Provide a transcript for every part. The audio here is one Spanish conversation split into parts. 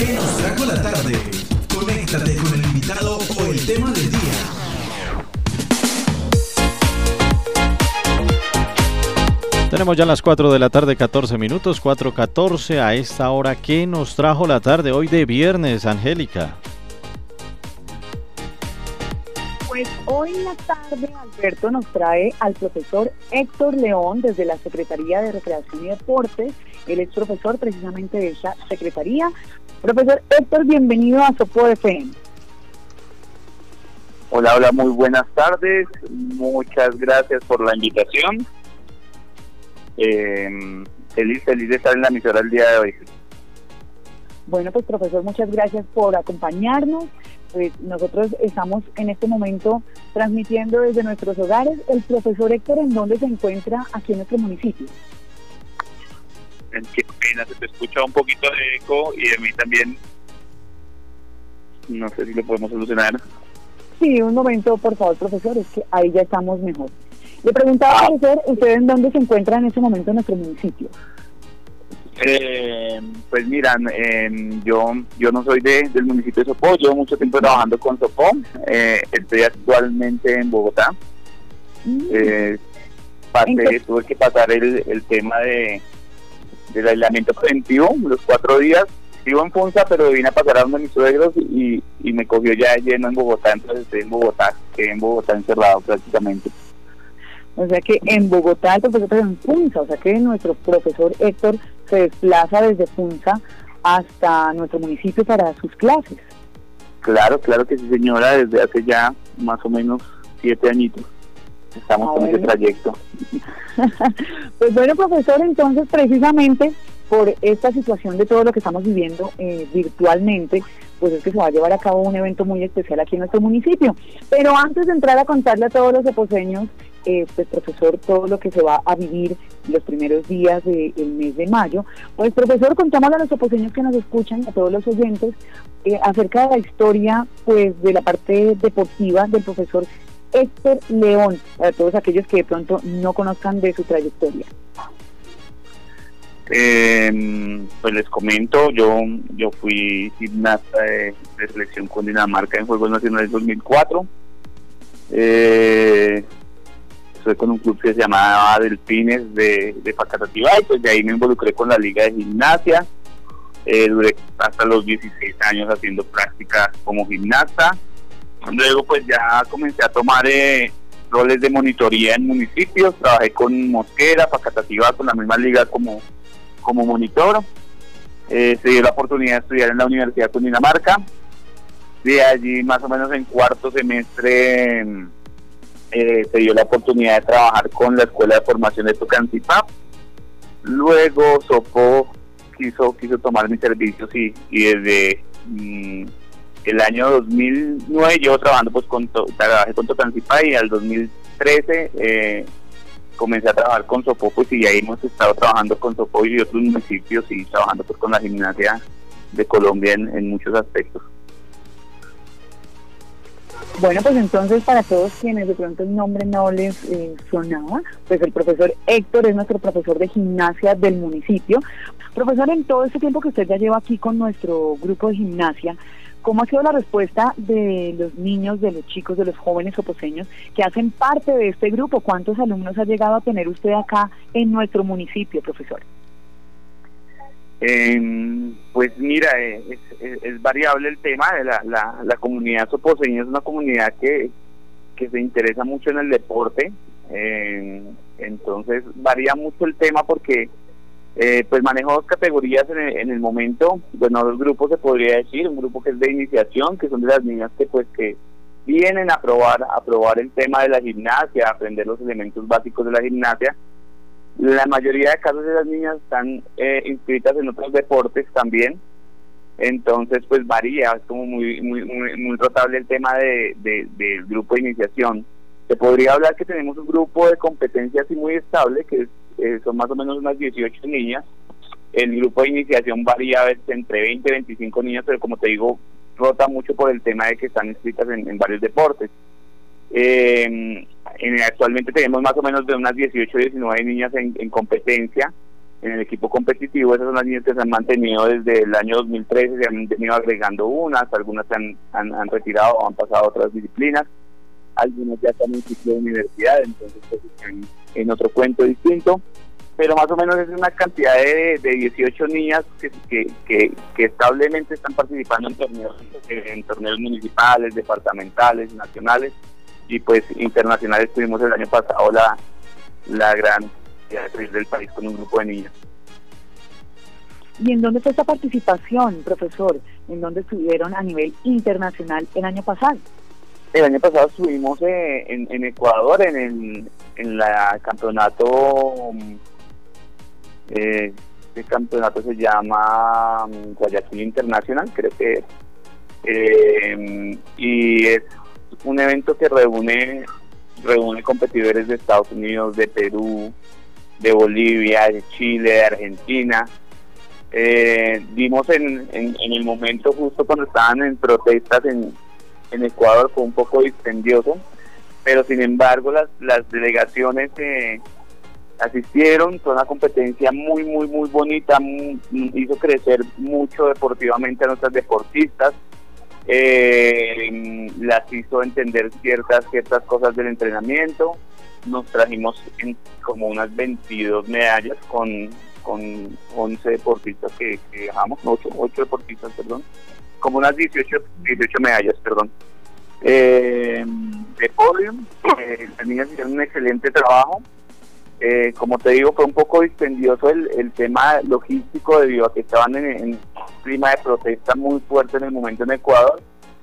¿Qué nos trajo la tarde? Conéctate con el invitado o el tema del día. Tenemos ya las 4 de la tarde, 14 minutos, 4.14 a esta hora. ¿Qué nos trajo la tarde hoy de viernes, Angélica? Hoy en la tarde Alberto nos trae al profesor Héctor León desde la Secretaría de Recreación y Deportes. Él es profesor precisamente de esa secretaría. Profesor Héctor, bienvenido a Sopo FM. Hola, hola, muy buenas tardes. Muchas gracias por la invitación. Eh, feliz, feliz de estar en la emisora el día de hoy. Bueno, pues profesor, muchas gracias por acompañarnos pues nosotros estamos en este momento transmitiendo desde nuestros hogares. El profesor Héctor, ¿en dónde se encuentra aquí en nuestro municipio? En qué pena, se te escucha un poquito de eco y a mí también. No sé si lo podemos solucionar. Sí, un momento, por favor, profesor, es que ahí ya estamos mejor. Le preguntaba, profesor, ¿usted en dónde se encuentra en este momento en nuestro municipio? Eh, pues miran, yo yo no soy de, del municipio de Sopó, llevo mucho tiempo trabajando con Sopó, eh, estoy actualmente en Bogotá. Mm. Eh, tuve que pasar el, el tema de del aislamiento preventivo, los cuatro días. Vivo en Funza, pero vine a pasar a uno de mis suegros y, y me cogió ya lleno en Bogotá, entonces estoy en Bogotá, quedé en Bogotá encerrado prácticamente. O sea que en Bogotá el profesor en Funza, o sea que nuestro profesor Héctor se desplaza desde Funza hasta nuestro municipio para sus clases. Claro, claro que sí, señora, desde hace ya más o menos siete añitos estamos ah, con ese trayecto. pues bueno, profesor, entonces precisamente por esta situación de todo lo que estamos viviendo eh, virtualmente, pues es que se va a llevar a cabo un evento muy especial aquí en nuestro municipio. Pero antes de entrar a contarle a todos los eposeños eh, pues profesor, todo lo que se va a vivir los primeros días del mes de mayo. Pues profesor, contamos a los oposeños que nos escuchan, a todos los oyentes, eh, acerca de la historia pues de la parte deportiva del profesor Héctor León, para todos aquellos que de pronto no conozcan de su trayectoria. Eh, pues les comento, yo yo fui gimnasta de, selección con Dinamarca en Juegos Nacionales 2004. Eh, con un club que se llamaba Delfines de, de Facatativá y pues de ahí me involucré con la liga de gimnasia. Eh, duré hasta los 16 años haciendo prácticas como gimnasta. Luego pues ya comencé a tomar eh, roles de monitoría en municipios, trabajé con Mosquera, Facatativá, con la misma liga como, como monitor. Eh, se dio la oportunidad de estudiar en la Universidad de Cundinamarca. De allí más o menos en cuarto semestre eh, se dio la oportunidad de trabajar con la Escuela de Formación de Tocancipá. Luego Sopo quiso, quiso tomar mis servicios y, desde mm, el año 2009 llevo trabajando pues con, trabajé con Tocancipá y al 2013 eh, comencé a trabajar con Sopo pues y ahí hemos estado trabajando con Sopo y otros municipios y trabajando pues con la gimnasia de Colombia en muchos aspectos. Bueno, pues entonces para todos quienes de pronto el nombre no les eh, sonaba, pues el profesor Héctor es nuestro profesor de gimnasia del municipio. Profesor, en todo este tiempo que usted ya lleva aquí con nuestro grupo de gimnasia, ¿cómo ha sido la respuesta de los niños, de los chicos, de los jóvenes oposeños que hacen parte de este grupo? ¿Cuántos alumnos ha llegado a tener usted acá en nuestro municipio, profesor? Pues mira, eh, es, variable el tema de la, la, comunidad soposeña, es una comunidad que, que se interesa mucho en el deporte, entonces varía mucho el tema porque eh, pues manejo dos categorías en el, en el momento, bueno, dos grupos se podría decir, un grupo que es de iniciación, que son de las niñas que pues que vienen a probar, a probar el tema de la gimnasia, a aprender los elementos básicos de la gimnasia, la mayoría de casos de las niñas están eh, inscritas en otros deportes también, entonces pues varía, es como muy muy muy, rotable el tema de, del grupo de iniciación. Se podría hablar que tenemos un grupo de competencia así muy estable, que eh, son más o menos unas 18 niñas. El grupo de iniciación varía a veces entre 20 y 25 niñas, pero como te digo, rota mucho por el tema de que están inscritas en varios deportes. Eh, actualmente tenemos más o menos de unas 18 o 19 niñas en, competencia. en el equipo competitivo. Esas son las niñas que se han mantenido desde el año 2013, se han venido agregando unas, algunas se han, retirado o han pasado a otras disciplinas, algunas ya están en ciclo de universidad, entonces pues, están en otro cuento distinto. Pero más o menos es una cantidad de, de 18 niñas que, que, que, establemente están participando en torneos, en torneos municipales, departamentales, nacionales y pues internacionales. Tuvimos el año pasado la, la gran del país con un grupo de niños. ¿Y en dónde fue esta participación, profesor? ¿En dónde estuvieron a nivel internacional el año pasado? El año pasado estuvimos eh, en, Ecuador en el en la campeonato eh, este campeonato se llama mm, Guayaquil Internacional creo que eh, y es un evento que reúne reúne competidores de Estados Unidos de Perú de Bolivia, de Chile, de Argentina. Eh, vimos en, en, el momento justo cuando estaban en protestas en, en Ecuador fue un poco dispendioso, pero sin embargo las, las delegaciones asistieron, fue una competencia muy, muy, muy bonita, hizo crecer mucho deportivamente a nuestras deportistas, eh, las hizo entender ciertas, ciertas cosas del entrenamiento, nos trajimos como unas 22 medallas con, con 11 deportistas que, que dejamos, 8, 8 deportistas, perdón, como unas 18, 18 medallas, perdón. Eh, de podium, eh, las niñas hicieron un excelente trabajo. Eh, como te digo, fue un poco dispendioso el, el tema logístico debido a que estaban en, en clima de protesta muy fuerte en el momento en Ecuador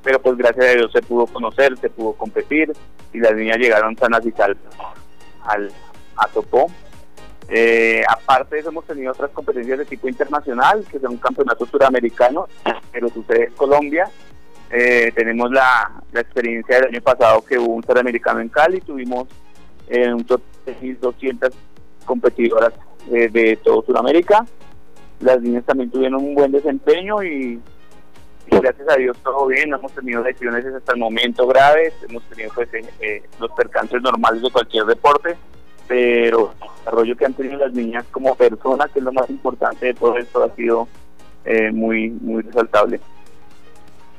pero pues gracias a Dios se pudo conocer, se pudo competir y las niñas llegaron sanas y salvas al, a Topó. Eh, aparte de eso hemos tenido otras competencias de tipo internacional, que son campeonatos suramericanos, pero sucede en Colombia. Eh, tenemos la, la, experiencia del año pasado que hubo un suramericano en Cali, tuvimos eh, un total de 1.200 competidoras de todo Sudamérica. Las niñas también tuvieron un buen desempeño y gracias a Dios todo bien, hemos tenido lesiones hasta el momento graves, hemos tenido pues eh, eh, los percances normales de cualquier deporte, pero el desarrollo que han tenido las niñas como personas, que es lo más importante de todo esto, ha sido eh, muy, muy resaltable.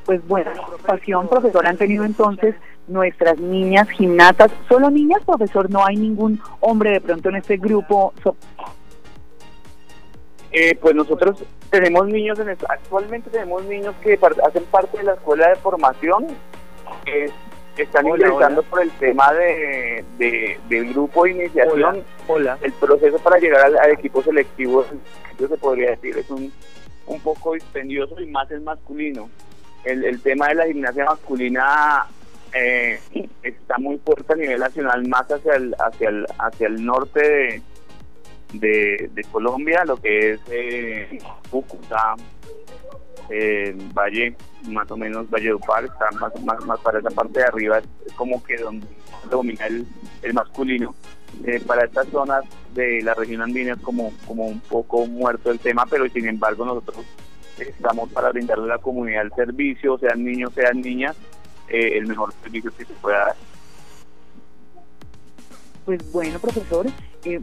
Pues buena pasión, profesor, han tenido entonces nuestras niñas gimnatas, solo niñas, profesor, no hay ningún hombre de pronto en este grupo. Pues nosotros tenemos niños, en actualmente tenemos niños que hacen parte de la escuela de formación, que, están ingresando por el tema de, del grupo de iniciación. Hola. El proceso para llegar al, equipo selectivo, se podría decir, es un, un poco dispendioso y más es masculino. El, el tema de la gimnasia masculina eh, está muy fuerte a nivel nacional, más hacia el, hacia el, hacia el norte de de, de Colombia, lo que es eh, Cúcuta, eh, Valle, más o menos Valle Upar, está más, más, más para esa parte de arriba, es como que donde domina el, el masculino. Eh, para estas zonas de la región andina es como, como un poco muerto el tema, pero sin embargo nosotros estamos para brindarle a la comunidad el servicio, sean niños, sean niñas, eh, el mejor servicio que se pueda dar. Pues bueno, profesor, eh,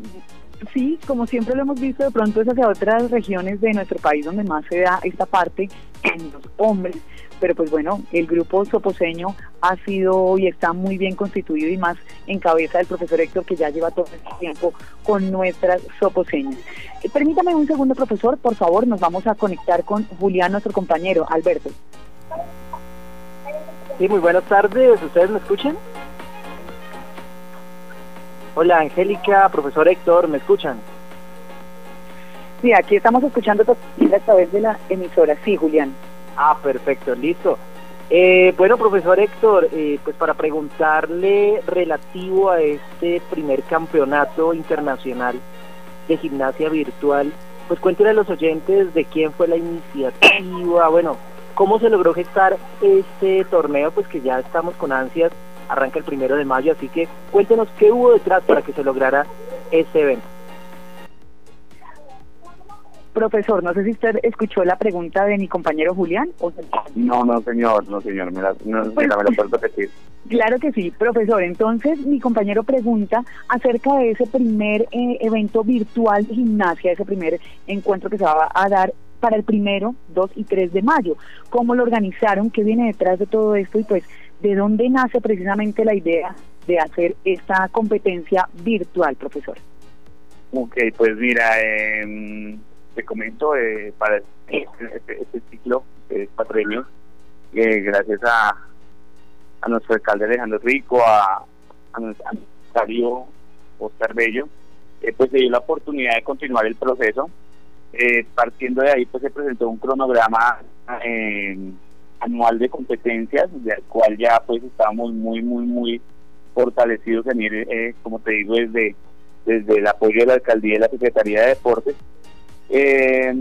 sí, como siempre lo hemos visto, de pronto es hacia otras regiones de nuestro país donde más se da esta parte en los hombres, pero pues bueno, el grupo soposeño ha sido y está muy bien constituido y más en cabeza del profesor Héctor que ya lleva todo este tiempo con nuestras soposeñas. Eh, permítame un segundo, profesor, por favor, nos vamos a conectar con Julián, nuestro compañero, Alberto. Sí, muy buenas tardes, ¿ustedes me escuchan? Hola Angélica, profesor Héctor, ¿me escuchan? Sí, aquí estamos escuchando a través de la emisora. Sí, Julián. Ah, perfecto, listo. Eh, bueno, profesor Héctor, eh, pues para preguntarle relativo a este primer campeonato internacional de gimnasia virtual, pues cuéntele a los oyentes de quién fue la iniciativa, bueno, cómo se logró gestar este torneo, pues que ya estamos con ansias arranca el primero de mayo, así que cuéntenos qué hubo detrás para que se lograra ese evento. Profesor, no sé si usted escuchó la pregunta de mi compañero Julián. O no, no, señor, no, señor, me la, no, pues, me la puedo repetir. Claro que sí, profesor. Entonces, mi compañero pregunta acerca de ese primer eh, evento virtual de gimnasia, ese primer encuentro que se va a dar para el primero, 2 y 3 de mayo. ¿Cómo lo organizaron? ¿Qué viene detrás de todo esto? Y pues, ¿de dónde nace precisamente la idea de hacer esta competencia virtual, profesor? Ok, pues mira, eh, te comento eh, para este, este, este ciclo de patrimonio, eh, gracias a, a nuestro alcalde Alejandro Rico, a, a nuestro Darío Oscar Bello, eh, pues se dio la oportunidad de continuar el proceso. Eh, partiendo de ahí, pues se presentó un cronograma anual de competencias, del cual ya pues estábamos muy, muy, muy fortalecidos en ir, como te digo, desde, desde el apoyo de la alcaldía y la Secretaría de Deportes eh,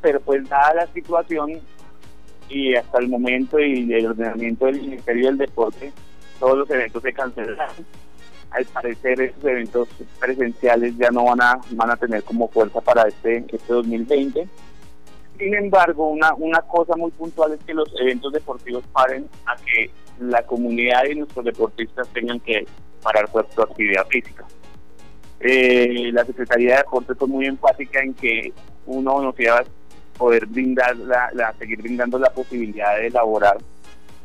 pero pues dada la situación y hasta el momento y el ordenamiento del Ministerio del Deporte, todos los eventos se cancelaron. Al parecer esos eventos presenciales ya no van a van a tener como fuerza para este este 2020. Sin embargo, una una cosa muy puntual es que los eventos deportivos paren a que la comunidad y nuestros deportistas tengan que parar su actividad física. Eh, la Secretaría de Deportes fue muy enfática en que uno nos iba a poder brindar, la, seguir brindando la posibilidad de elaborar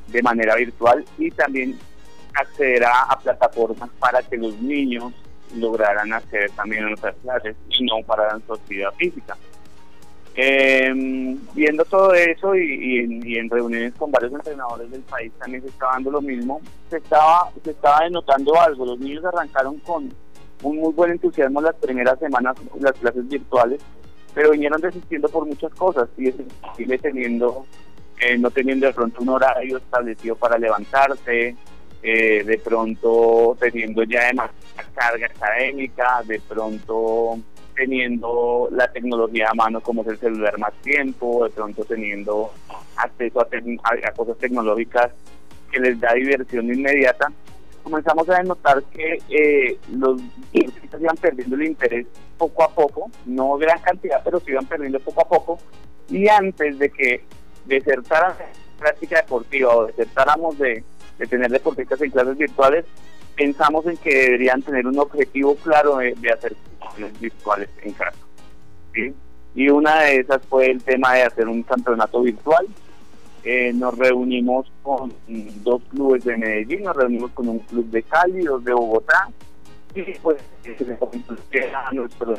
de manera virtual y también acceder a, plataformas para que los niños lograran acceder también a nuestras clases y no para su actividad física. Em, viendo todo eso y, y, en, reuniones con varios entrenadores del país también se estaba dando lo mismo, se estaba, se estaba denotando algo, los niños arrancaron con un muy buen entusiasmo las primeras semanas las clases virtuales, pero vinieron desistiendo por muchas cosas. Y sigue teniendo, eh, no teniendo de pronto un horario establecido para levantarse, eh, de pronto teniendo ya demasiada carga académica, de pronto teniendo la tecnología a mano como es el celular más tiempo, de pronto teniendo acceso a, a cosas tecnológicas que les da diversión inmediata comenzamos a denotar que eh, los deportistas iban perdiendo el interés poco a poco, no gran cantidad, pero se iban perdiendo poco a poco. Y antes de que desertaran práctica deportiva o desertáramos de, de tener deportistas en clases virtuales, pensamos en que deberían tener un objetivo claro de, hacer clases virtuales en casa. Y una de esas fue el tema de hacer un campeonato virtual eh, nos reunimos con dos clubes de Medellín, nos reunimos con un club de Cali, dos de Bogotá, y pues que a nuestro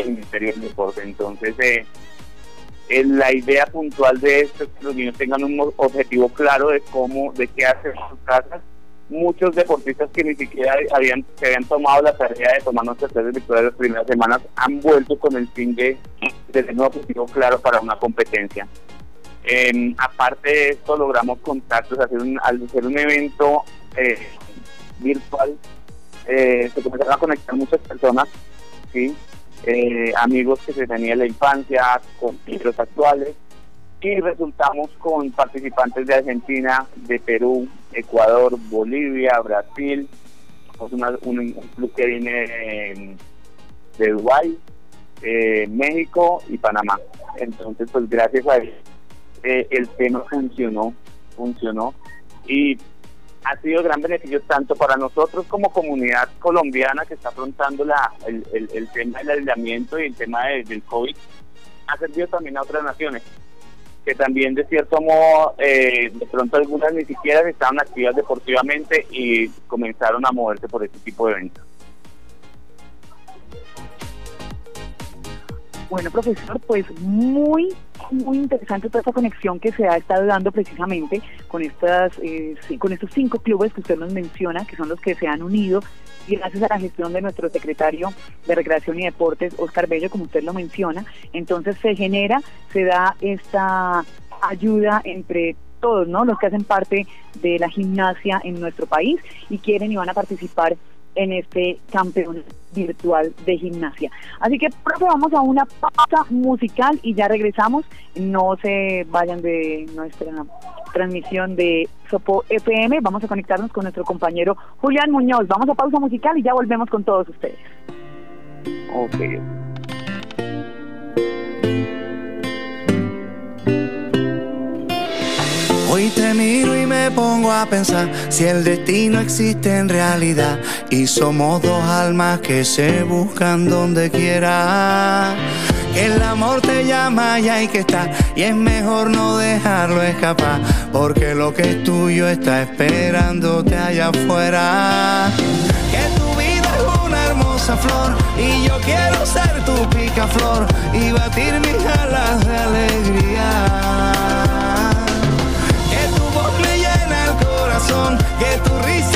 el Ministerio del Deporte. Entonces, eh, la idea puntual de esto es que los niños tengan un objetivo claro de cómo, de qué hacer sus casas muchos deportistas que ni siquiera habían, se habían tomado la tarea de tomar nuestras clases virtuales las primeras semanas han vuelto con el fin de, tener un objetivo claro para una competencia. Em, aparte de esto, logramos contactos, hacer un, al hacer un evento eh, virtual, eh, se comenzaron a conectar muchas personas, ¿sí? Eh, amigos que se tenían en la infancia, con libros actuales, y resultamos con participantes de Argentina, de Perú, Ecuador, Bolivia, Brasil, un, club que viene de, Dubái, eh, México y Panamá. Entonces, pues gracias a él, eh, el tema funcionó, funcionó y ha sido gran beneficio tanto para nosotros como comunidad colombiana que está afrontando la, el, tema del aislamiento y el tema del COVID, ha servido también a otras naciones que también de cierto modo eh, de pronto algunas ni siquiera estaban activas deportivamente y comenzaron a moverse por este tipo de eventos. Bueno, profesor, pues muy, muy interesante toda esta conexión que se ha estado dando precisamente con estas, eh, con estos cinco clubes que usted nos menciona, que son los que se han unido gracias a la gestión de nuestro secretario de Recreación y Deportes, Oscar Bello, como usted lo menciona. Entonces se genera, se da esta ayuda entre todos, ¿no? Los que hacen parte de la gimnasia en nuestro país y quieren y van a participar en este campeonato virtual de gimnasia. Así que, profe, vamos a una pausa musical y ya regresamos. No se vayan de nuestra transmisión de Sopo FM. Vamos a conectarnos con nuestro compañero Julián Muñoz. Vamos a pausa musical y ya volvemos con todos ustedes. Ok. Hoy te miro y me pongo a pensar si el destino existe en realidad y somos dos almas que se buscan donde quiera. Que el amor te llama y hay que estar y es mejor no dejarlo escapar porque lo que es tuyo está esperándote allá afuera. Que tu vida es una hermosa flor y yo quiero ser tu picaflor y batir mis alas de alegría. Que tu risa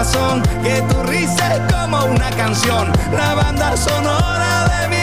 Que tu risa es como una canción, la banda sonora de mi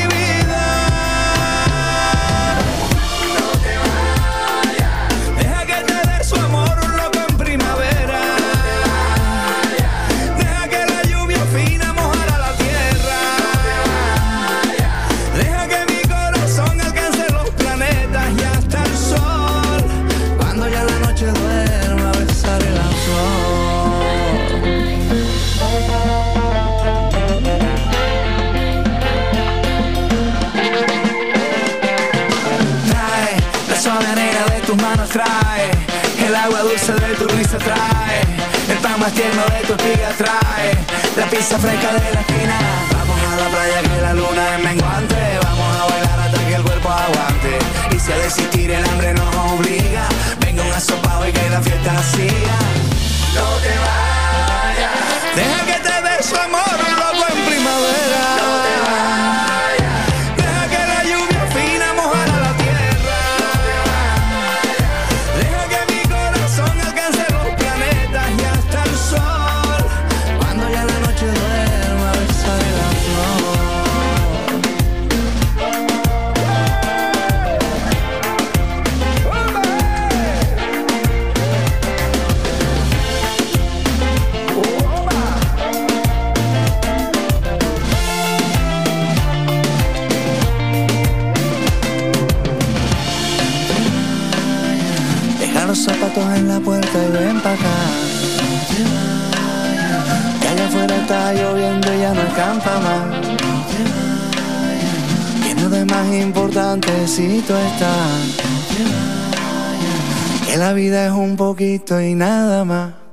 pizza fresca de la esquina. Vamos a la playa que la luna es menguante. Vamos a bailar hasta que el cuerpo aguante. Y si al existir el hambre nos obliga venga un asopado y que la fiesta siga Que no de más importante si tú estás. Que la vida es un poquito y nada más.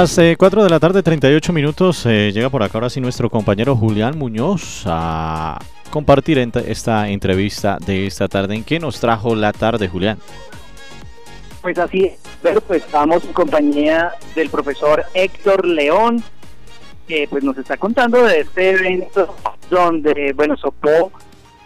Las eh, 4 de la tarde, 38 minutos, eh, llega por acá ahora sí nuestro compañero Julián Muñoz a compartir esta entrevista de esta tarde. ¿En qué nos trajo la tarde, Julián? Pues así es, pero pues estamos en compañía del profesor Héctor León, que pues nos está contando de este evento donde, bueno, Sopó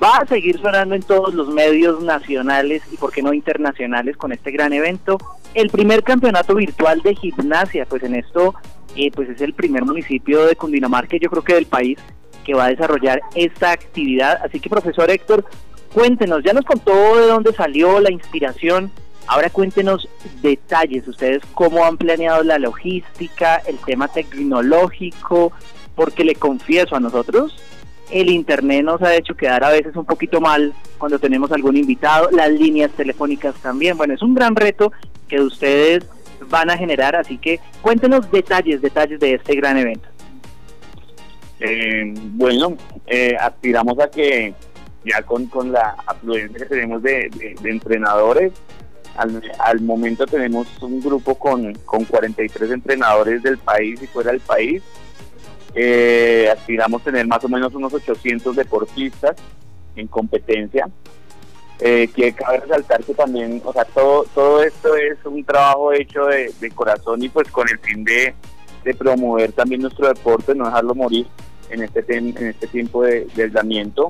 va a seguir sonando en todos los medios nacionales y por qué no internacionales con este gran evento. El primer campeonato virtual de gimnasia, pues en esto, eh, pues es el primer municipio de Cundinamarca, yo creo que del país, que va a desarrollar esta actividad. Así que, profesor Héctor, cuéntenos, ya nos contó de dónde salió la inspiración, ahora cuéntenos detalles, ustedes cómo han planeado la logística, el tema tecnológico, porque le confieso a nosotros, el internet nos ha hecho quedar a veces un poquito mal cuando tenemos algún invitado, las líneas telefónicas también, bueno, es un gran reto que ustedes van a generar, así que cuéntenos detalles, detalles de este gran evento. Eh, bueno, eh, aspiramos a que ya con, con la afluencia que tenemos de, entrenadores, al, momento tenemos un grupo con, con 43 entrenadores del país y fuera del país. Eh, aspiramos tener más o menos unos 800 deportistas en competencia. Eh, que cabe resaltar que también, o sea, todo, todo esto es un trabajo hecho de, corazón y pues con el fin de, de, promover también nuestro deporte, no dejarlo morir en este, en este tiempo de, de aislamiento.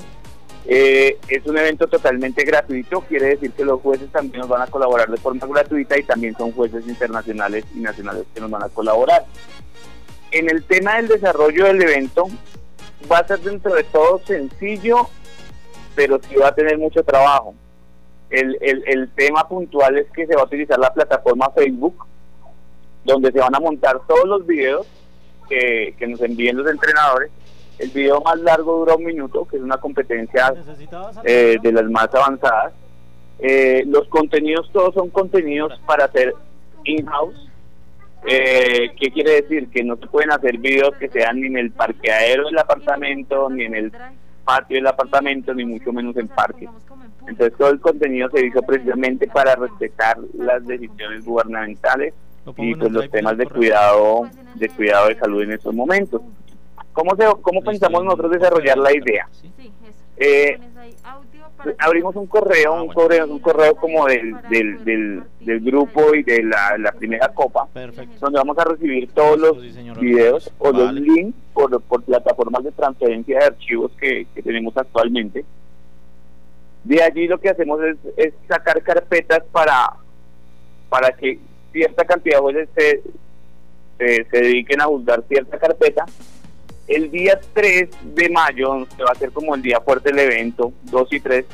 Eh, es un evento totalmente gratuito, quiere decir que los jueces también nos van a colaborar de forma gratuita y también son jueces internacionales y nacionales que nos van a colaborar. En el tema del desarrollo del evento, va a ser dentro de todo sencillo, pero sí va a tener mucho trabajo. El, el tema puntual es que se va a utilizar la plataforma Facebook, donde se van a montar todos los videos que, que nos envíen los entrenadores el video más largo dura un minuto, que es una competencia eh, de las más avanzadas. Eh, los contenidos todos son contenidos para hacer in-house. Eh, ¿Qué quiere decir? Que no se pueden hacer videos que sean ni en el parqueadero del apartamento, ni en el patio del apartamento, ni mucho menos en parque. Entonces todo el contenido se hizo precisamente para respetar las decisiones gubernamentales y pues los temas de cuidado de cuidado de salud en estos momentos. ¿Cómo, se, cómo pensamos nosotros desarrollar la idea? Eh, abrimos un correo, ah, un correo, un correo como del, del, del, grupo y de la, primera copa, donde vamos a recibir todos los videos o los links por, por plataformas de transferencia de archivos que, tenemos actualmente. De allí lo que hacemos es, es, sacar carpetas para, para que cierta cantidad de jueces se, se, se dediquen a juzgar cierta carpeta el día 3 de mayo, se va a hacer como el día fuerte del evento, 2 y 3,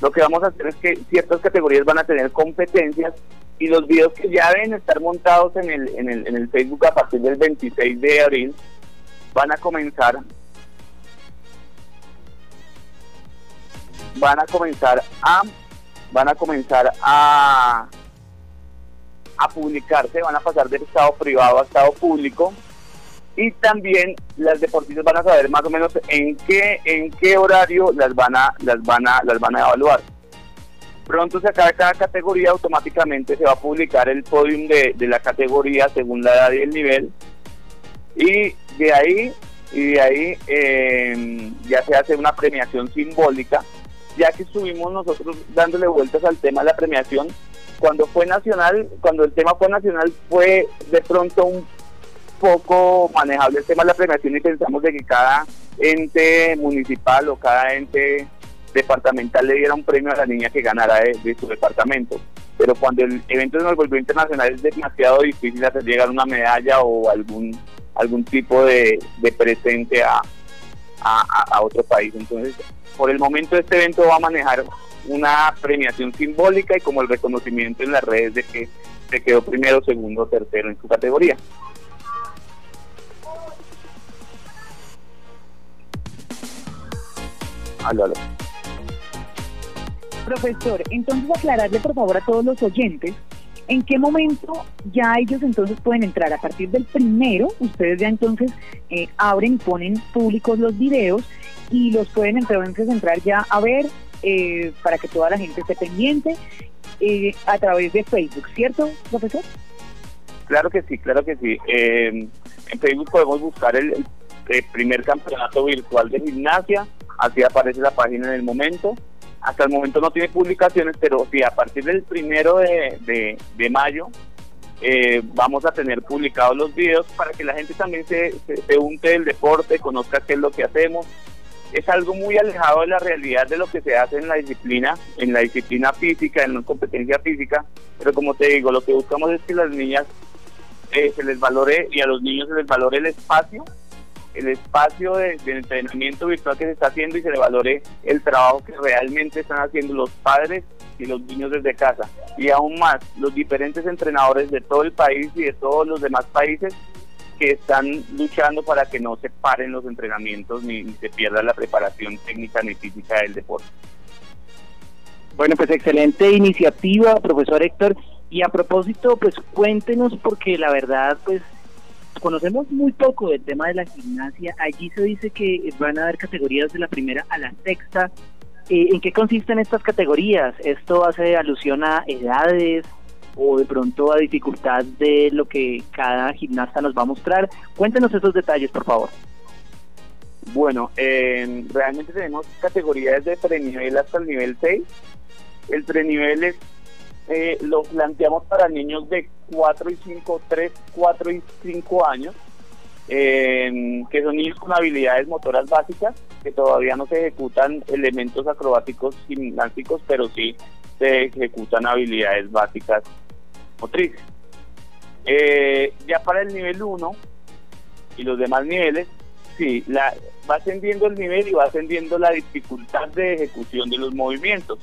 lo que vamos a hacer es que ciertas categorías van a tener competencias y los videos que ya deben estar montados en el, en el, en el Facebook a partir del 26 de abril van a comenzar van a comenzar a van a comenzar a a publicarse, van a pasar del estado privado a estado público y también las deportistas van a saber más o menos en qué en qué horario las van a las van a las van a evaluar. Pronto se acaba cada categoría automáticamente se va a publicar el podium de, la categoría según la edad y el nivel y de ahí y de ahí em, ya se hace una premiación simbólica ya que estuvimos nosotros dándole vueltas al tema de la premiación cuando fue nacional cuando el tema fue nacional fue de pronto un poco manejable el tema de la premiación y pensamos de que cada ente municipal o cada ente departamental le diera un premio a la niña que ganara de, su departamento. Pero cuando el evento nos volvió internacional es demasiado difícil hacer llegar una medalla o algún algún tipo de, presente a, a, otro país. Entonces, por el momento este evento va a manejar una premiación simbólica y como el reconocimiento en las redes de que se quedó primero, segundo, tercero en su categoría. Profesor, entonces aclararle por favor a todos los oyentes en qué momento ya ellos entonces pueden entrar. A partir del primero, ustedes ya entonces eh, abren, ponen públicos los videos y los pueden entonces entrar ya a ver eh, para que toda la gente esté pendiente eh, a través de Facebook, ¿cierto, profesor? Claro que sí, claro que sí. en Facebook podemos buscar el primer campeonato virtual de gimnasia así aparece la página en el momento. Hasta el momento no tiene publicaciones, pero sí, a partir del primero de, mayo eh, vamos a tener publicados los videos para que la gente también se, se, unte del deporte, conozca qué es lo que hacemos. Es algo muy alejado de la realidad de lo que se hace en la disciplina, en la disciplina física, en la competencia física, pero como te digo, lo que buscamos es que las niñas eh, se les valore y a los niños se les valore el espacio el espacio de, entrenamiento virtual que se está haciendo y se le valore el trabajo que realmente están haciendo los padres y los niños desde casa. Y aún más, los diferentes entrenadores de todo el país y de todos los demás países que están luchando para que no se paren los entrenamientos ni, se pierda la preparación técnica ni física del deporte. Bueno, pues excelente iniciativa, profesor Héctor. Y a propósito, pues cuéntenos, porque la verdad, pues conocemos muy poco del tema de la gimnasia. Allí se dice que van a haber categorías de la primera a la sexta. Eh, ¿En qué consisten estas categorías? ¿Esto hace alusión a edades o de pronto a dificultad de lo que cada gimnasta nos va a mostrar? Cuéntenos esos detalles, por favor. Bueno, eh, realmente tenemos categorías de prenivel hasta el nivel 6. El prenivel es eh, lo planteamos para niños de 4 y 5, 3, 4 y 5 años, que son niños con habilidades motoras básicas, que todavía no se ejecutan elementos acrobáticos gimnásticos, pero sí se ejecutan habilidades básicas motrices. Eh, ya para el nivel 1 y los demás niveles, sí, la, va ascendiendo el nivel y va ascendiendo la dificultad de ejecución de los movimientos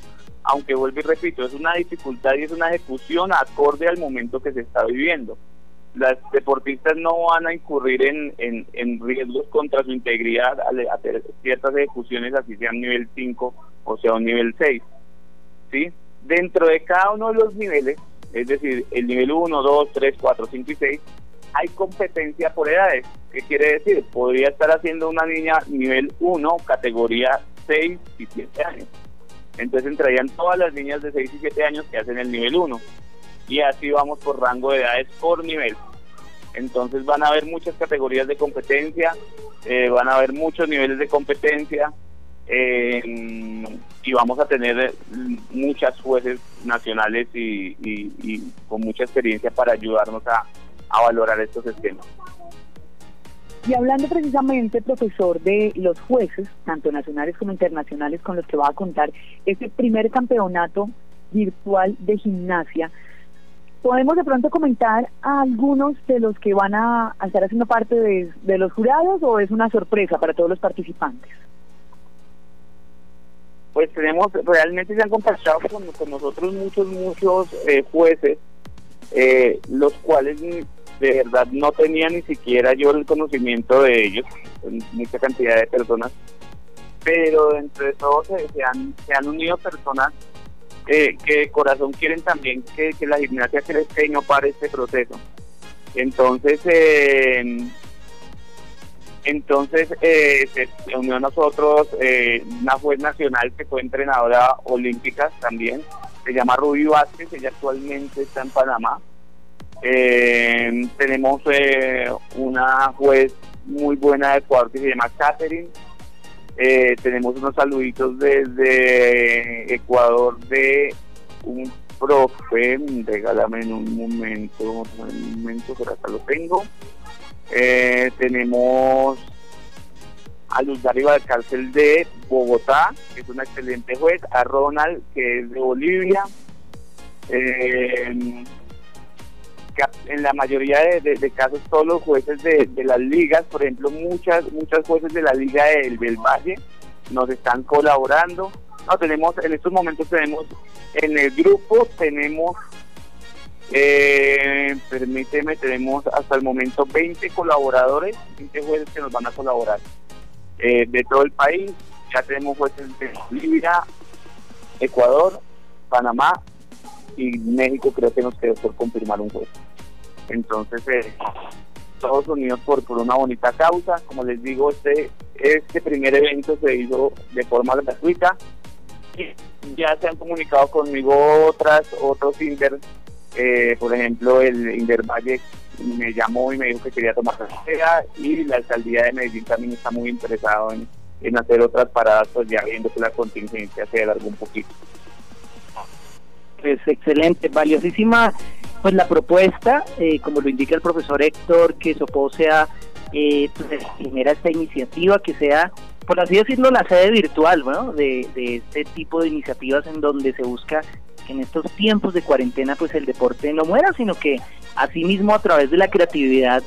aunque vuelvo y repito, es una dificultad y es una ejecución acorde al momento que se está viviendo. Las deportistas no van a incurrir en, en, riesgos contra su integridad al hacer ciertas ejecuciones, así sea un nivel 5 o sea un nivel 6. ¿sí? Dentro de cada uno de los niveles, es decir, el nivel 1, 2, 3, 4, 5 y 6, hay competencia por edades. ¿Qué quiere decir? Podría estar haciendo una niña nivel 1, categoría 6 y 7 años entonces entrarían todas las niñas de 6 y 7 años que hacen el nivel 1. Y así vamos por rango de edades por nivel. Entonces van a haber muchas categorías de competencia, eh, van a haber muchos niveles de competencia eh, y vamos a tener muchas jueces nacionales y, con mucha experiencia para ayudarnos a valorar estos esquemas. Y hablando precisamente, profesor, de los jueces, tanto nacionales como internacionales, con los que va a contar este primer campeonato virtual de gimnasia, ¿podemos de pronto comentar a algunos de los que van a, estar haciendo parte de, los jurados o es una sorpresa para todos los participantes? Pues tenemos, realmente se han contactado con, nosotros muchos, muchos eh, jueces, eh, los cuales de verdad no tenía ni siquiera yo el conocimiento de ellos, mucha cantidad de personas, pero dentro de todo se, han, se han unido personas eh, que de corazón quieren también que, la gimnasia crezca y no pare este proceso. Entonces, eh, entonces eh, se unió a nosotros una juez nacional que fue entrenadora olímpica también, se llama Ruby Vázquez, ella actualmente está en Panamá eh, tenemos eh, una juez muy buena de Ecuador que se llama Catherine. Eh, tenemos unos saluditos desde Ecuador de un profe, regálame en un momento, un momento, por acá lo tengo. Eh, tenemos a Luz Arriba Cárcel de Bogotá, que es una excelente juez, a Ronald, que es de Bolivia. Eh, en la mayoría de, casos todos los jueces de, las ligas, por ejemplo, muchas muchas jueces de la liga del, del nos están colaborando. No tenemos en estos momentos tenemos en el grupo tenemos eh, permíteme, tenemos hasta el momento 20 colaboradores, 20 jueces que nos van a colaborar eh, de todo el país. Ya tenemos jueces de Bolivia, Ecuador, Panamá y México creo que nos quedó por confirmar un juez. Entonces, eh, todos unidos por, por una bonita causa. Como les digo, este, este primer evento se hizo de forma gratuita. Ya se han comunicado conmigo otras, otros Inder, eh, por ejemplo, el Inder Valle me llamó y me dijo que quería tomar la idea y la alcaldía de Medellín también está muy interesado en, en hacer otras paradas, pues ya viendo que la contingencia se alargó un poquito. Pues excelente, valiosísima pues la propuesta, eh, como lo indica el profesor Héctor, que Sopó sea eh, pues, genera esta iniciativa, que sea, por así decirlo, la sede virtual ¿no? de, de este tipo de iniciativas en donde se busca que en estos tiempos de cuarentena pues el deporte no muera, sino que asimismo a través de la creatividad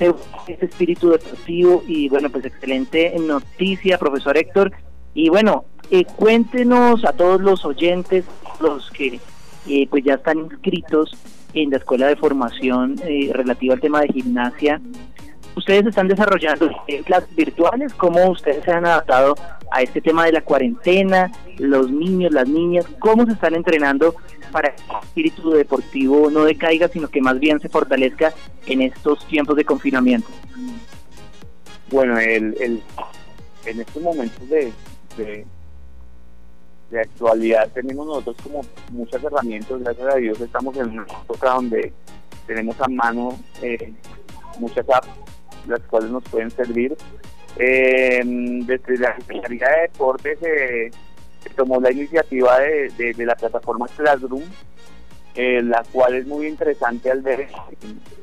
ese espíritu deportivo y bueno, pues excelente noticia, profesor Héctor. Y bueno, eh, cuéntenos a todos los oyentes, los que eh, pues ya están inscritos en la escuela de formación eh, relativa al tema de gimnasia, ustedes están desarrollando clases virtuales, cómo ustedes se han adaptado a este tema de la cuarentena, los niños, las niñas, cómo se están entrenando para que el espíritu deportivo no decaiga, sino que más bien se fortalezca en estos tiempos de confinamiento. Bueno, el, el en estos momentos de, de, actualidad tenemos nosotros como muchas herramientas, gracias a Dios estamos en una época donde tenemos a mano eh, muchas apps las cuales nos pueden servir. Eh, desde la Secretaría de Deportes se, tomó la iniciativa de, la plataforma Classroom, eh, la cual es muy interesante al ver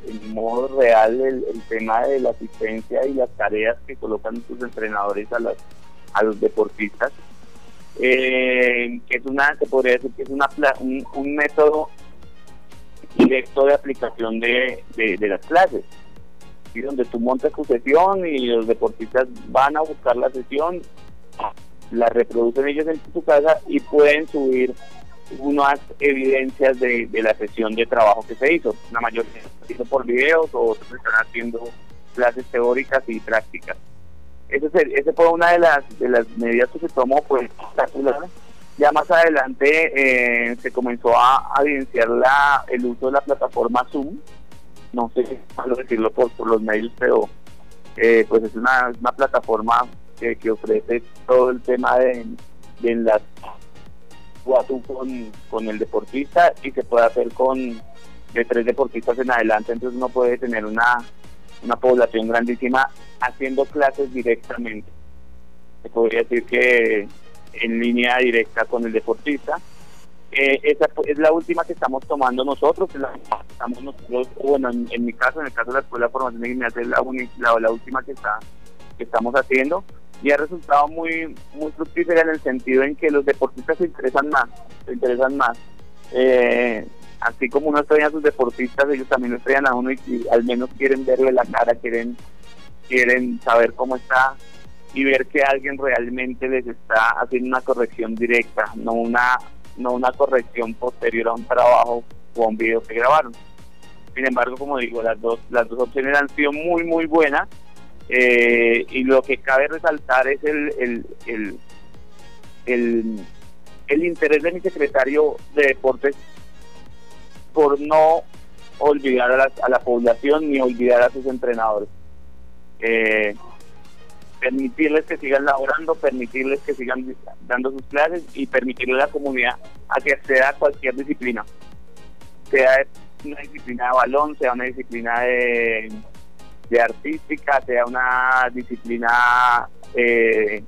en, modo real el, tema de la asistencia y las tareas que colocan sus entrenadores a, las, a los deportistas. Eh, que es una, se podría decir que es una, un, método directo de aplicación de, de las clases y donde tú montas tu sesión y los deportistas van a buscar la sesión, la reproducen ellos en tu casa y pueden subir unas evidencias de, la sesión de trabajo que se hizo. La mayoría están haciendo por videos o otros están haciendo clases teóricas y prácticas. Ese, ese fue una de las, de las medidas que se tomó, pues ya más adelante eh, se comenzó a, evidenciar la, el uso de la plataforma Zoom, no sé malo decirlo por, los medios, pero eh, pues es una, una plataforma que, ofrece todo el tema de, de enlace con, con el deportista y se puede hacer con tres deportistas en adelante, entonces uno puede tener una, una población grandísima haciendo clases directamente. Se podría decir que en línea directa con el deportista eh, esa es la última que estamos tomando nosotros, estamos nosotros, bueno, en, mi caso, en el caso de la Escuela de Formación de Gimnasia, es la, última que, está, que estamos haciendo y ha resultado muy muy fructífera en el sentido en que los deportistas se interesan más, se interesan más. Eh, así como uno extraña a sus deportistas, ellos también extrañan a uno y, al menos quieren verle la cara, quieren quieren saber cómo está y ver que alguien realmente les está haciendo una corrección directa, no una no una corrección posterior a un trabajo o a un video que grabaron. Sin embargo, como digo, las dos, las dos opciones han sido muy, muy buenas eh, y lo que cabe resaltar es el, el, el, el, interés de mi secretario de deportes por no olvidar a la, a la población ni olvidar a sus entrenadores. Eh, permitirles que sigan laborando, permitirles que sigan dando sus clases y permitirle a la comunidad a que acceda a cualquier disciplina, sea una disciplina de balón, sea una disciplina de, artística, sea una disciplina eh,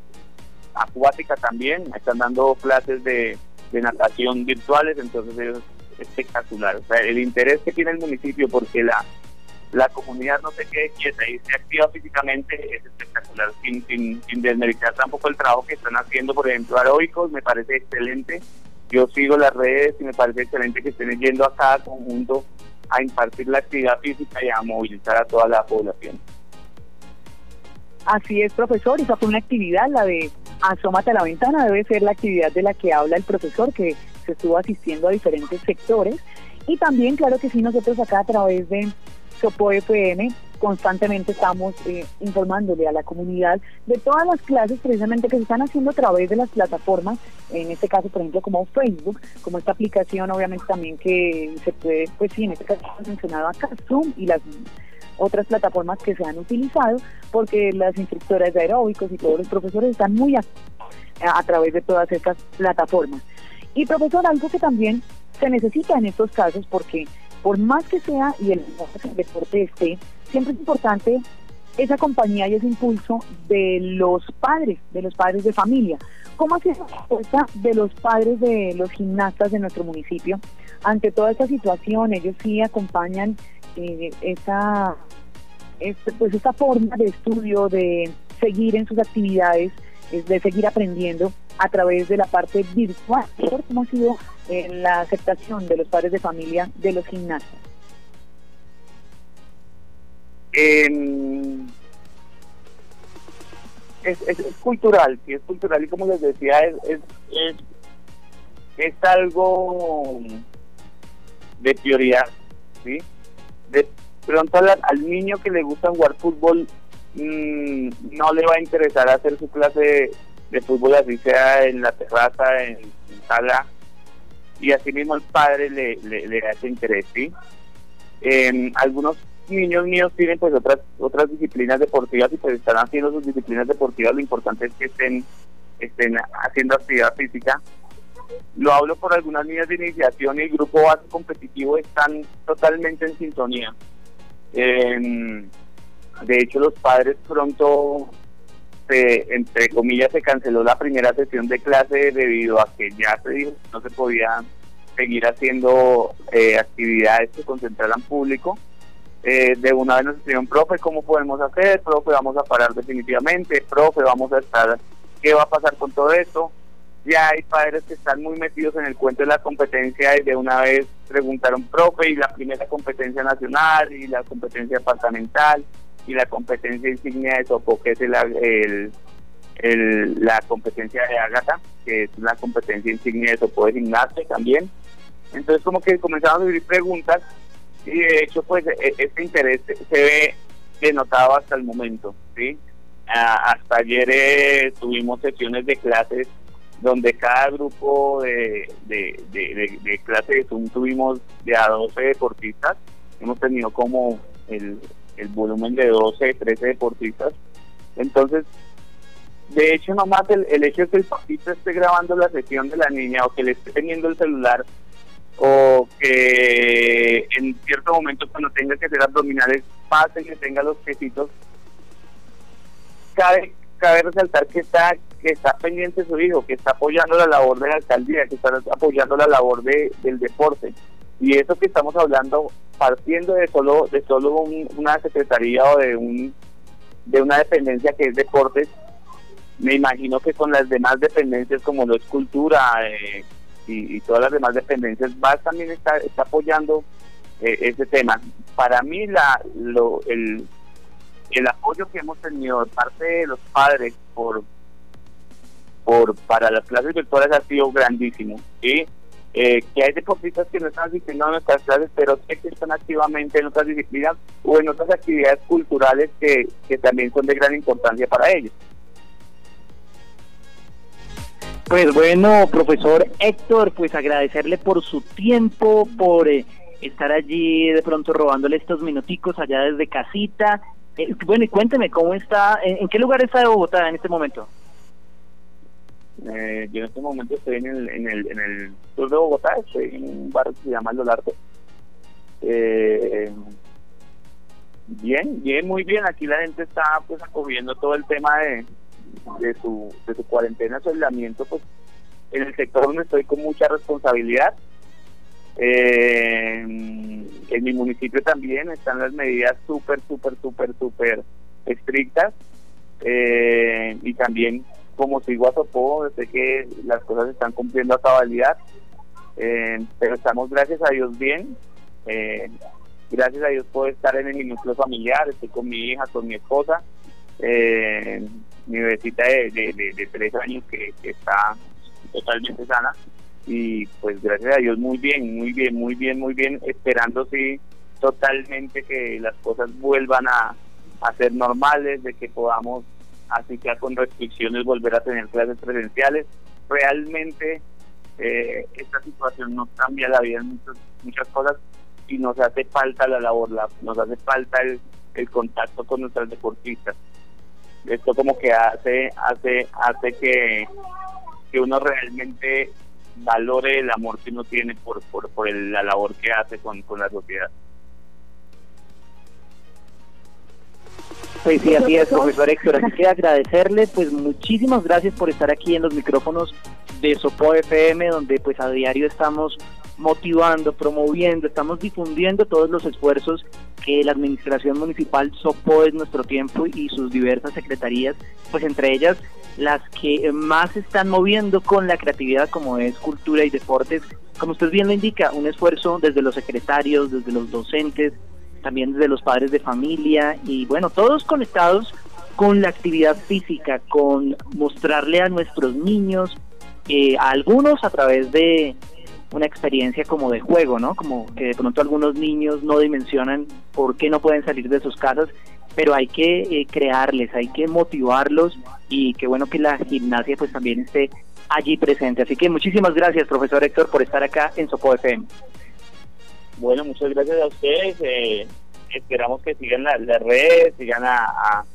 acuática también, están dando clases de, de natación virtuales, entonces es espectacular. O sea, el interés que tiene el municipio porque la la comunidad no se quede quieta y se activa físicamente es espectacular, sin, sin, sin desmeritar tampoco el trabajo que están haciendo, por ejemplo, aeróbicos, me parece excelente. Yo sigo las redes y me parece excelente que estén yendo a cada conjunto a impartir la actividad física y a movilizar a toda la población. Así es, profesor, esa fue una actividad, la de Asómate a la ventana, debe ser la actividad de la que habla el profesor, que se estuvo asistiendo a diferentes sectores. Y también, claro que sí, nosotros acá a través de Sopo FM constantemente estamos eh, informándole a la comunidad de todas las clases precisamente que se están haciendo a través de las plataformas, en este caso por ejemplo como Facebook, como esta aplicación obviamente también que se puede, pues sí, en este caso mencionado acá Zoom y las otras plataformas que se han utilizado, porque las instructoras de aeróbicos y todos los profesores están muy a, a través de todas estas plataformas. Y profesor, algo que también se necesita en estos casos porque por más que sea y el deporte esté, siempre es importante esa compañía y ese impulso de los padres, de los padres de familia. ¿Cómo ha sido la respuesta de los padres de los gimnastas de nuestro municipio ante toda esta situación? Ellos sí acompañan eh, este, pues esta forma de estudio, de seguir en sus actividades, de seguir aprendiendo a través de la parte virtual. ¿Cómo ha sido eh, la aceptación de los padres de familia de los gimnasios? es, es, cultural, sí, es cultural y como les decía, es, es, es, algo de prioridad, ¿sí? De pronto al, niño que le gusta jugar fútbol mm, no le va a interesar hacer su clase de, fútbol así sea en la terraza, en, sala, y así mismo el padre le, le, le hace interés, ¿sí? En algunos niños míos tienen pues otras otras disciplinas deportivas y pues están haciendo sus disciplinas deportivas, lo importante es que estén, estén haciendo actividad física. Lo hablo por algunas líneas de iniciación y el grupo base competitivo están totalmente en sintonía. de hecho, los padres pronto, entre comillas, se canceló la primera sesión de clase debido a que ya se dijo que no se podía seguir haciendo eh, actividades que concentraran público eh, de una vez nos escribieron, profe, ¿cómo podemos hacer? Profe, vamos a parar definitivamente, profe, vamos a estar, ¿qué va a pasar con todo esto? Ya hay padres que están muy metidos en el cuento de la competencia y de una vez preguntaron, profe, y la primera competencia nacional, y la competencia departamental, y la competencia insignia de Sopo, que es el, la competencia de Ágata, que es la competencia insignia de Sopo de gimnasia también. Entonces como que comenzamos a recibir preguntas y de hecho, pues e, este interés se ve denotado hasta el momento, ¿sí? hasta ayer eh, tuvimos sesiones de clases donde cada grupo de, de, de, de, clase de Zoom tuvimos de a 12 deportistas. Hemos tenido como el, volumen de 12, 13 deportistas. Entonces, de hecho, nomás el, el hecho de que el papito esté grabando la sesión de la niña o que le esté teniendo el celular o que en cierto momento cuando tenga que hacer abdominales pase que tenga los quesitos cabe cabe resaltar que está que está pendiente su hijo que está apoyando la labor de la alcaldía que está apoyando la labor de, del deporte y eso que estamos hablando partiendo de solo de solo una secretaría o de un de una dependencia que es deportes me imagino que con las demás dependencias como lo es cultura eh, y, todas las demás dependencias, VAS también está, está apoyando eh, ese tema. Para mí la, lo, el, el apoyo que hemos tenido de parte de los padres por, por para las clases virtuales ha sido grandísimo. Eh, que hay deportistas que no están asistiendo a nuestras clases, pero sé que están activamente en otras disciplinas o en otras actividades culturales que, que también son de gran importancia para ellos. Pues bueno, profesor Héctor, pues agradecerle por su tiempo, por eh, estar allí de pronto robándole estos minuticos allá desde casita. Eh, bueno, y cuénteme, ¿cómo está? En, qué lugar está de Bogotá en este momento? Eh, yo en este momento estoy en el, en, el, en el sur de Bogotá, estoy en un barrio que se llama Lolarte. Eh, bien, bien, muy bien. Aquí la gente está pues acogiendo todo el tema de, de su, de su cuarentena, su aislamiento, pues en el sector donde estoy con mucha responsabilidad. Eh, en mi municipio también están las medidas súper, súper, súper, súper estrictas. Eh, y también, como sigo a Sopó, sé que las cosas están cumpliendo a cabalidad. Eh, pero estamos, gracias a Dios, bien. gracias a Dios puedo estar en mi núcleo familiar, estoy con mi hija, con mi esposa. Eh, mi bebecita de, de, tres años que, está totalmente sana y pues gracias a Dios muy bien, muy bien, muy bien, muy bien, esperando sí totalmente que las cosas vuelvan a, a ser normales, de que podamos, así que con restricciones, volver a tener clases presenciales. Realmente eh, esta situación nos cambia la vida en muchas, muchas cosas y nos hace falta la labor, la, nos hace falta el, contacto con nuestras deportistas esto como que hace hace hace que, que uno realmente valore el amor que uno tiene por, por, por la labor que hace con, con la sociedad. Pues sí, así es, profesor Héctor. Así que agradecerle, pues muchísimas gracias por estar aquí en los micrófonos de Sopo FM, donde pues a diario estamos motivando, promoviendo, estamos difundiendo todos los esfuerzos que la Administración Municipal Sopo es nuestro tiempo y sus diversas secretarías, pues entre ellas las que más se están moviendo con la creatividad como es cultura y deportes, como usted bien lo indica, un esfuerzo desde los secretarios, desde los docentes, también desde los padres de familia y bueno, todos conectados con la actividad física, con mostrarle a nuestros niños, eh, a algunos a través de una experiencia como de juego, ¿no? Como que de pronto algunos niños no dimensionan por qué no pueden salir de sus casas, pero hay que eh, crearles, hay que motivarlos y qué bueno que la gimnasia pues también esté allí presente. Así que muchísimas gracias, profesor Héctor, por estar acá en Sopo FM. Bueno, muchas gracias a ustedes. Eh, esperamos que sigan las la redes, sigan a, a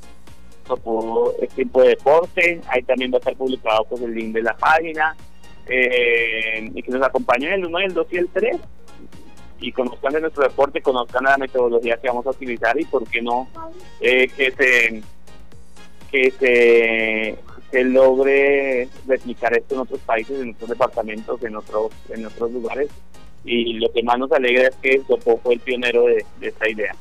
Sopo Tiempo de Deporte. Ahí también va a estar publicado pues, el link de la página. Eh, y que nos acompañen el 1, el 2 y el 3 y conozcan de nuestro deporte, conozcan la metodología que vamos a utilizar y por qué no eh, que se que se, logre replicar esto en otros países, en otros departamentos, en otros en otros lugares y lo que más nos alegra es que Sopo fue el pionero de, de esta idea.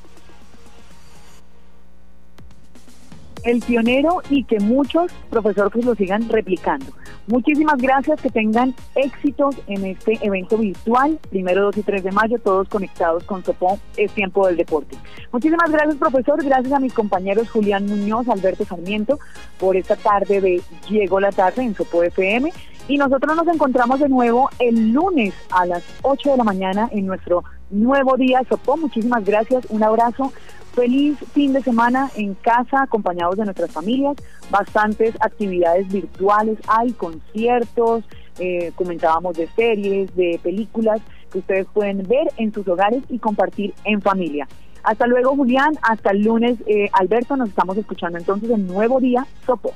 El pionero y que muchos profesores pues lo sigan replicando. Muchísimas gracias, que tengan éxitos en este evento virtual, primero, 2 y 3 de mayo, todos conectados con Sopón, es tiempo del deporte. Muchísimas gracias, profesor, gracias a mis compañeros Julián Muñoz, Alberto Sarmiento, por esta tarde de Llegó la tarde en Sopo FM. Y nosotros nos encontramos de nuevo el lunes a las 8 de la mañana en nuestro nuevo día Sopó. Muchísimas gracias, un abrazo feliz fin de semana en casa, acompañados de nuestras familias, bastantes actividades virtuales, hay conciertos, eh, comentábamos de series, de películas que ustedes pueden ver en sus hogares y compartir en familia. Hasta luego Julián, hasta el lunes eh, Alberto, nos estamos escuchando entonces en Nuevo Día Sopo.